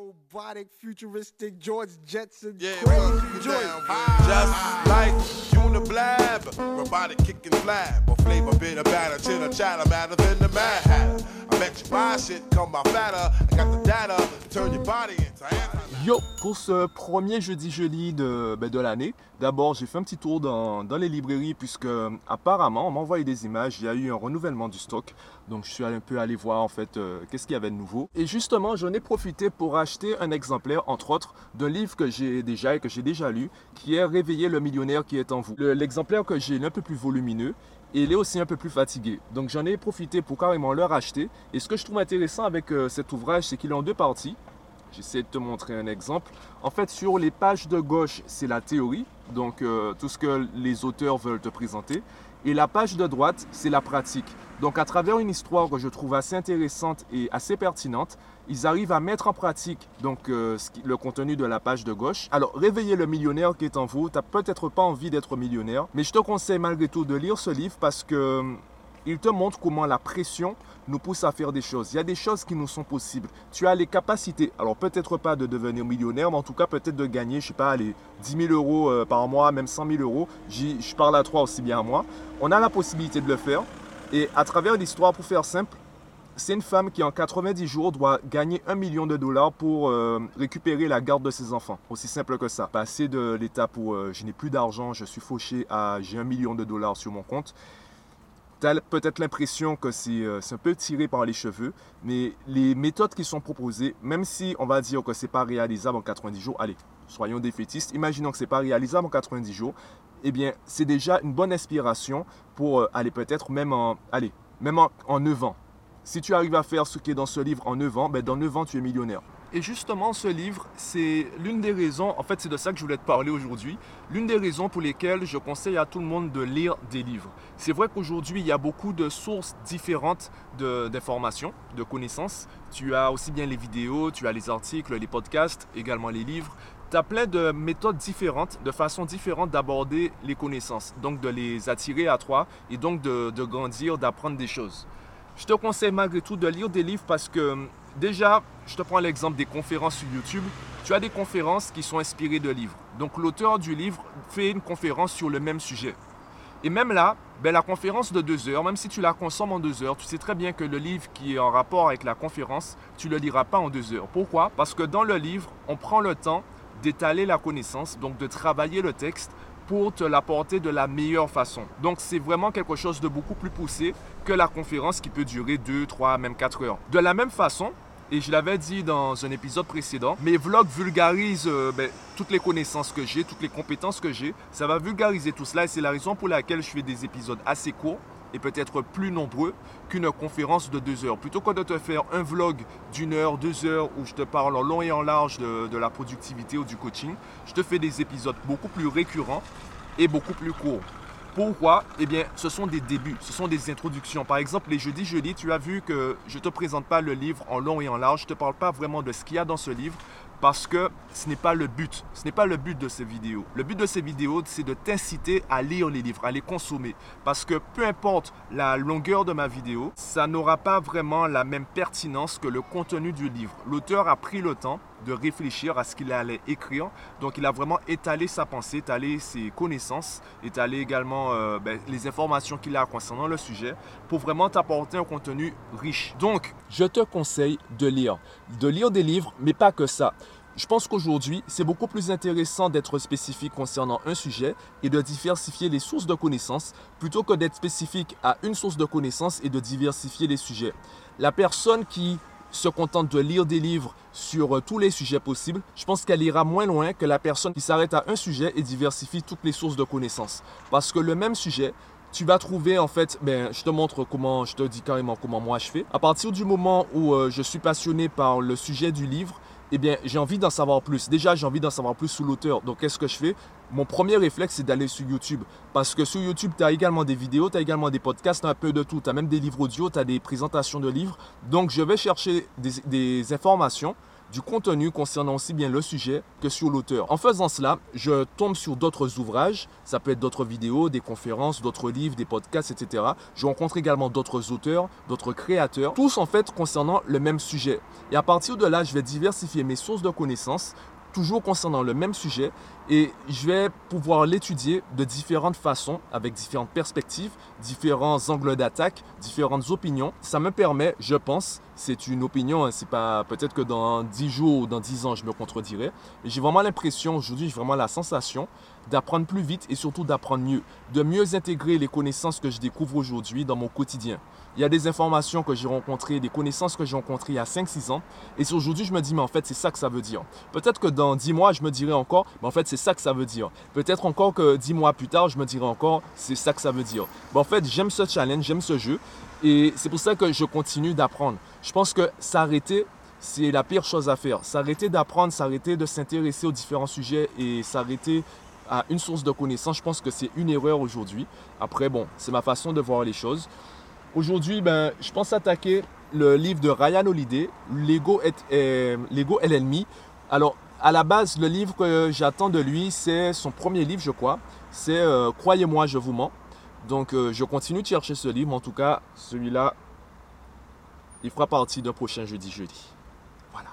robotic, futuristic George Jetson. Yeah, crazy well, joint. down, Just like Uniblab, robotic kicking flab, or flavor bitter batter, chitter chatter, matter than the Mad Hatter. Yo, pour ce premier jeudi jeudi de, ben, de l'année, d'abord j'ai fait un petit tour dans, les librairies puisque apparemment on m'a envoyé des images, il y a eu un renouvellement du stock, donc je suis un peu allé voir en fait euh, qu'est-ce qu'il y avait de nouveau. Et justement j'en ai profité pour acheter un exemplaire entre autres d'un livre que j'ai déjà et que j'ai déjà lu, qui est Réveiller le millionnaire qui est en vous. Le- L'exemplaire que j'ai est un peu plus volumineux. Et il est aussi un peu plus fatigué. Donc j'en ai profité pour carrément le racheter. Et ce que je trouve intéressant avec euh, cet ouvrage, c'est qu'il est en deux parties. J'essaie de te montrer un exemple. En fait, sur les pages de gauche, c'est la théorie, donc euh, tout ce que les auteurs veulent te présenter. Et la page de droite, c'est la pratique. Donc à travers une histoire que je trouve assez intéressante et assez pertinente, ils arrivent à mettre en pratique donc, euh, le contenu de la page de gauche. Alors, réveiller le millionnaire qui est en vous. Tu n'as peut-être pas envie d'être millionnaire, mais je te conseille malgré tout de lire ce livre parce que euh, il te montre comment la pression nous pousse à faire des choses. Il y a des choses qui nous sont possibles. Tu as les capacités, alors peut-être pas de devenir millionnaire, mais en tout cas peut-être de gagner, je sais pas, les 10 000 euros euh, par mois, même 100 000 euros. Je parle à toi aussi bien à moi. On a la possibilité de le faire. Et à travers l'histoire, pour faire simple, c'est une femme qui en 90 jours doit gagner 1 million de dollars pour euh, récupérer la garde de ses enfants. Aussi simple que ça. Passer de l'étape où euh, je n'ai plus d'argent, je suis fauché à j'ai 1 million de dollars sur mon compte. Tu peut-être l'impression que c'est euh, c'est un peu tiré par les cheveux, mais les méthodes qui sont proposées, même si on va dire que c'est pas réalisable en 90 jours, allez, soyons défaitistes, imaginons que c'est pas réalisable en 90 jours, eh bien, c'est déjà une bonne inspiration pour euh, aller peut-être même en, allez, même en, en 9 ans. Si tu arrives à faire ce qui est dans ce livre en 9 ans, ben dans 9 ans, tu es millionnaire. Et justement, ce livre, c'est l'une des raisons, en fait, c'est de ça que je voulais te parler aujourd'hui, l'une des raisons pour lesquelles je conseille à tout le monde de lire des livres. C'est vrai qu'aujourd'hui, il y a beaucoup de sources différentes d'informations, de, connaissances. Tu as aussi bien les vidéos, tu as les articles, les podcasts, également les livres. Tu as plein de méthodes différentes, de façons différentes d'aborder les connaissances, donc de les attirer à toi et donc de grandir, d'apprendre des choses. Je te conseille malgré tout de lire des livres parce que déjà, je te prends l'exemple des conférences sur YouTube. Tu as des conférences qui sont inspirées de livres. Donc l'auteur du livre fait une conférence sur le même sujet. Et même là, ben, la conférence de deux heures, même si tu la consommes en deux heures, tu sais très bien que le livre qui est en rapport avec la conférence, tu ne le liras pas en deux heures. Pourquoi? Parce que dans le livre, on prend le temps d'étaler la connaissance, donc de travailler le texte pour te l'apporter de la meilleure façon. Donc c'est vraiment quelque chose de beaucoup plus poussé que la conférence qui peut durer 2, 3, même 4 heures. De la même façon, et je l'avais dit dans un épisode précédent, mes vlogs vulgarisent euh, ben, toutes les connaissances que j'ai, toutes les compétences que j'ai. Ça va vulgariser tout cela et c'est la raison pour laquelle je fais des épisodes assez courts et peut-être plus nombreux qu'une conférence de deux heures. Plutôt que de te faire un vlog d'une heure, deux heures où je te parle en long et en large de, la productivité ou du coaching, je te fais des épisodes beaucoup plus récurrents et beaucoup plus courts. Pourquoi? Eh bien, ce sont des débuts, ce sont des introductions. Par exemple, les jeudis, jeudi, tu as vu que je ne te présente pas le livre en long et en large. Je ne te parle pas vraiment de ce qu'il y a dans ce livre parce que ce n'est pas le but. Ce n'est pas le but de ces vidéos. Le but de ces vidéos, c'est de t'inciter à lire les livres, à les consommer. Parce que peu importe la longueur de ma vidéo, ça n'aura pas vraiment la même pertinence que le contenu du livre. L'auteur a pris le temps de réfléchir à ce qu'il allait écrire. Donc il a vraiment étalé sa pensée, étalé ses connaissances, étalé également euh, ben, les informations qu'il a concernant le sujet pour vraiment t'apporter un contenu riche. Donc je te conseille de lire. De lire des livres, mais pas que ça. Je pense qu'aujourd'hui, c'est beaucoup plus intéressant d'être spécifique concernant un sujet et de diversifier les sources de connaissances plutôt que d'être spécifique à une source de connaissances et de diversifier les sujets. La personne qui se contente de lire des livres sur euh, tous les sujets possibles, je pense qu'elle ira moins loin que la personne qui s'arrête à un sujet et diversifie toutes les sources de connaissances. Parce que le même sujet, tu vas trouver en fait, ben, je te montre comment, je te dis carrément comment moi je fais. À partir du moment où euh, je suis passionné par le sujet du livre, eh bien, j'ai envie d'en savoir plus. Déjà, j'ai envie d'en savoir plus sous l'auteur. Donc, qu'est-ce que je fais? Mon premier réflexe, c'est d'aller sur YouTube. Parce que sur YouTube, tu as également des vidéos, tu as également des podcasts, un peu de tout. Tu as même des livres audio, tu as des présentations de livres. Donc, je vais chercher des informations du contenu concernant aussi bien le sujet que sur l'auteur. En faisant cela, je tombe sur d'autres ouvrages, ça peut être d'autres vidéos, des conférences, d'autres livres, des podcasts, etc. Je rencontre également d'autres auteurs, d'autres créateurs, tous en fait concernant le même sujet. Et à partir de là, je vais diversifier mes sources de connaissances toujours concernant le même sujet et je vais pouvoir l'étudier de différentes façons, avec différentes perspectives, différents angles d'attaque, différentes opinions. Ça me permet, je pense, c'est une opinion, hein, c'est pas peut-être que dans 10 jours ou dans 10 ans je me contredirai, j'ai vraiment l'impression aujourd'hui, j'ai vraiment la sensation d'apprendre plus vite et surtout d'apprendre mieux, de mieux intégrer les connaissances que je découvre aujourd'hui dans mon quotidien. Il y a des informations que j'ai rencontrées, des connaissances que j'ai rencontrées il y a 5-6 ans. Et aujourd'hui, je me dis, mais en fait, c'est ça que ça veut dire. Peut-être que dans 10 mois, je me dirai encore, mais en fait, c'est ça que ça veut dire. Peut-être encore que 10 mois plus tard, je me dirai encore, c'est ça que ça veut dire. en fait, j'aime ce challenge, j'aime ce jeu. Et c'est pour ça que je continue d'apprendre. Je pense que s'arrêter, c'est la pire chose à faire. S'arrêter d'apprendre, s'arrêter de s'intéresser aux différents sujets et s'arrêter à une source de connaissances, je pense que c'est une erreur aujourd'hui. Après, bon, c'est ma façon de voir les choses. Aujourd'hui, ben, je pense attaquer le livre de Ryan Holiday, Lego, est, Lego est l'ennemi. Alors, à la base, le livre que j'attends de lui, c'est son premier livre, je crois. C'est euh, Croyez-moi, je vous mens. Donc, euh, je continue de chercher ce livre. En tout cas, celui-là, il fera partie d'un prochain jeudi jeudi. Voilà.